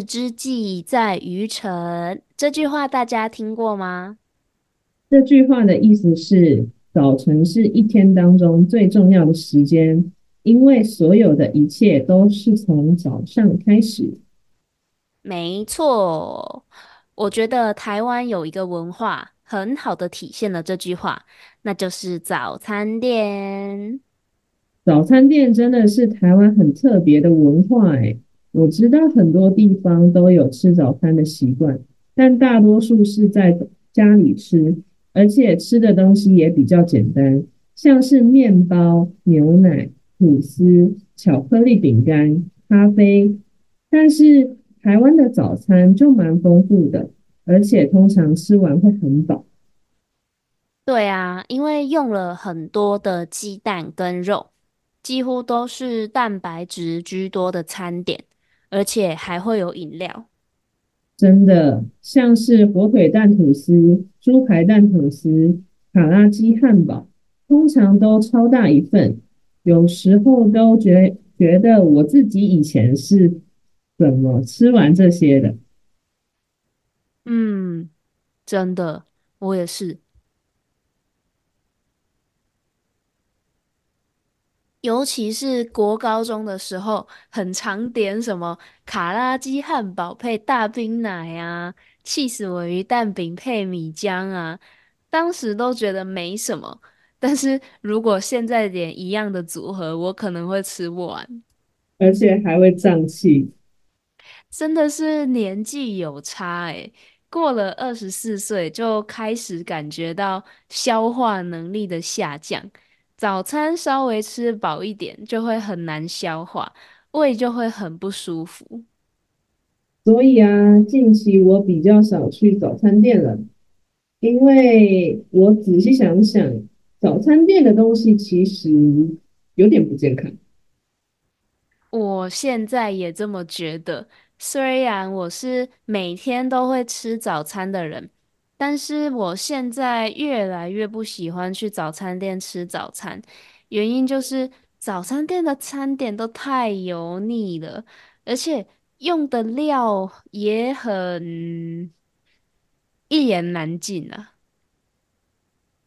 日之计在于晨，这句话大家听过吗？这句话的意思是，早晨是一天当中最重要的时间，因为所有的一切都是从早上开始。没错，我觉得台湾有一个文化很好的体现了这句话，那就是早餐店。早餐店真的是台湾很特别的文化诶。我知道很多地方都有吃早餐的习惯，但大多数是在家里吃，而且吃的东西也比较简单，像是面包、牛奶、吐司、巧克力饼干、咖啡。但是台湾的早餐就蛮丰富的，而且通常吃完会很饱。对啊，因为用了很多的鸡蛋跟肉，几乎都是蛋白质居多的餐点。而且还会有饮料，真的像是火腿蛋吐司、猪排蛋吐司、卡拉鸡汉堡，通常都超大一份。有时候都觉觉得我自己以前是怎么吃完这些的。嗯，真的，我也是。尤其是国高中的时候，很常点什么卡拉鸡汉堡配大冰奶啊，气死我鱼蛋饼配米浆啊，当时都觉得没什么。但是如果现在点一样的组合，我可能会吃不完，而且还会胀气。真的是年纪有差诶，过了二十四岁就开始感觉到消化能力的下降。早餐稍微吃饱一点，就会很难消化，胃就会很不舒服。所以啊，近期我比较少去早餐店了，因为我仔细想想，早餐店的东西其实有点不健康。我现在也这么觉得，虽然我是每天都会吃早餐的人。但是我现在越来越不喜欢去早餐店吃早餐，原因就是早餐店的餐点都太油腻了，而且用的料也很一言难尽啊。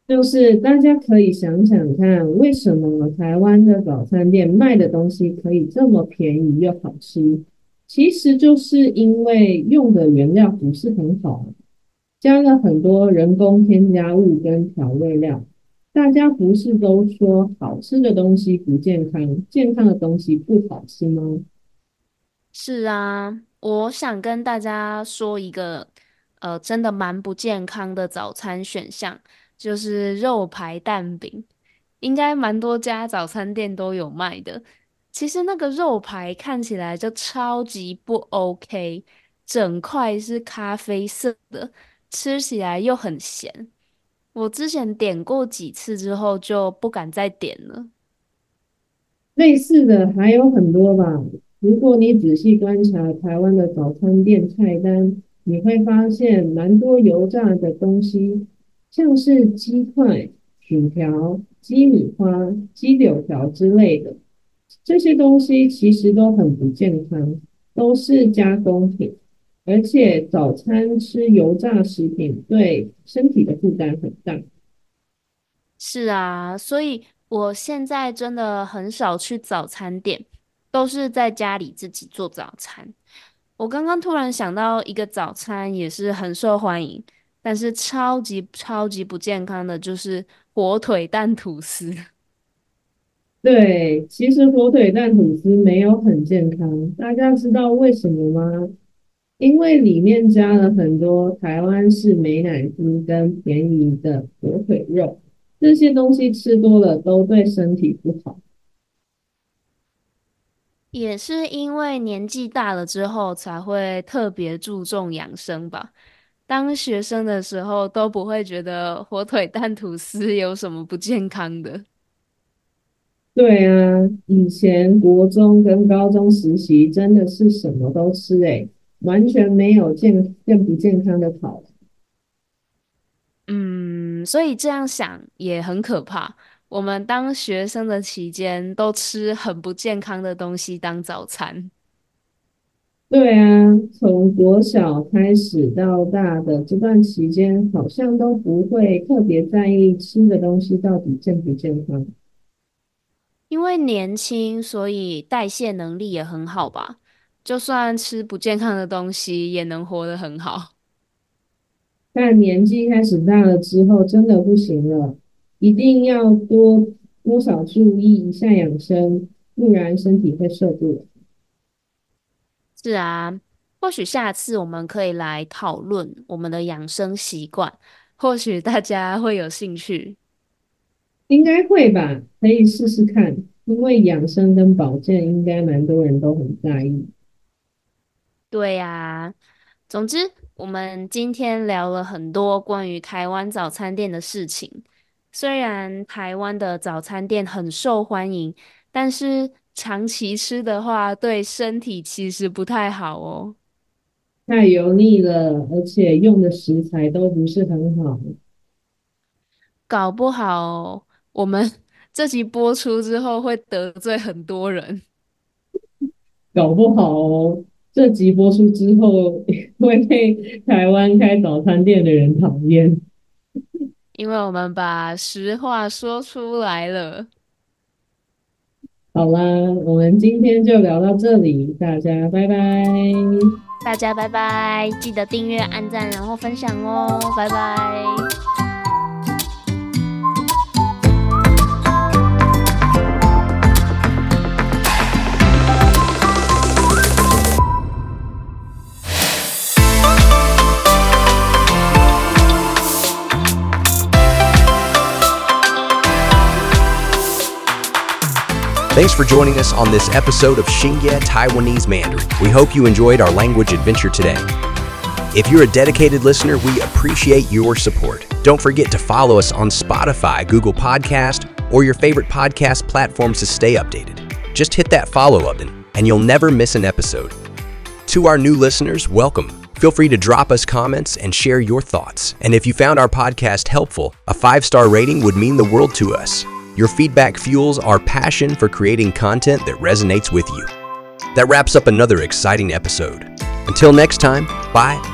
就是大家可以想想看，为什么台湾的早餐店卖的东西可以这么便宜又好吃？其实就是因为用的原料不是很好。加了很多人工添加物跟调味料，大家不是都说好吃的东西不健康，健康的东西不好吃吗？是啊，我想跟大家说一个，呃，真的蛮不健康的早餐选项，就是肉排蛋饼，应该蛮多家早餐店都有卖的。其实那个肉排看起来就超级不 OK，整块是咖啡色的。吃起来又很咸，我之前点过几次之后就不敢再点了。类似的还有很多吧。如果你仔细观察台湾的早餐店菜单，你会发现蛮多油炸的东西，像是鸡块、薯条、鸡米花、鸡柳条之类的，这些东西其实都很不健康，都是加工品。而且早餐吃油炸食品对身体的负担很大。是啊，所以我现在真的很少去早餐店，都是在家里自己做早餐。我刚刚突然想到一个早餐也是很受欢迎，但是超级超级不健康的，就是火腿蛋吐司。对，其实火腿蛋吐司没有很健康，大家知道为什么吗？因为里面加了很多台湾式美乃滋跟便宜的火腿肉，这些东西吃多了都对身体不好。也是因为年纪大了之后才会特别注重养生吧。当学生的时候都不会觉得火腿蛋吐司有什么不健康的。对啊，以前国中跟高中实习真的是什么都吃诶，完全没有健健不健康的考虑。嗯，所以这样想也很可怕。我们当学生的期间都吃很不健康的东西当早餐。对啊，从国小开始到大的这段期间，好像都不会特别在意吃的东西到底健不健康。因为年轻，所以代谢能力也很好吧。就算吃不健康的东西，也能活得很好。但年纪开始大了之后，真的不行了，一定要多多少注意一下养生，不然身体会受不了。是啊，或许下次我们可以来讨论我们的养生习惯，或许大家会有兴趣。应该会吧，可以试试看，因为养生跟保健应该蛮多人都很在意。对呀，总之我们今天聊了很多关于台湾早餐店的事情。虽然台湾的早餐店很受欢迎，但是长期吃的话，对身体其实不太好哦。太油腻了，而且用的食材都不是很好。搞不好我们 这集播出之后会得罪很多人。搞不好这集播出之后 会被台湾开早餐店的人讨厌。因为我们把实话说出来了。好啦，我们今天就聊到这里，大家拜拜。大家拜拜，记得订阅、按赞，然后分享哦，拜拜。Thanks for joining us on this episode of Xingye Taiwanese Mandarin. We hope you enjoyed our language adventure today. If you're a dedicated listener, we appreciate your support. Don't forget to follow us on Spotify, Google Podcast, or your favorite podcast platforms to stay updated. Just hit that follow button, and you'll never miss an episode. To our new listeners, welcome. Feel free to drop us comments and share your thoughts. And if you found our podcast helpful, a five star rating would mean the world to us. Your feedback fuels our passion for creating content that resonates with you. That wraps up another exciting episode. Until next time, bye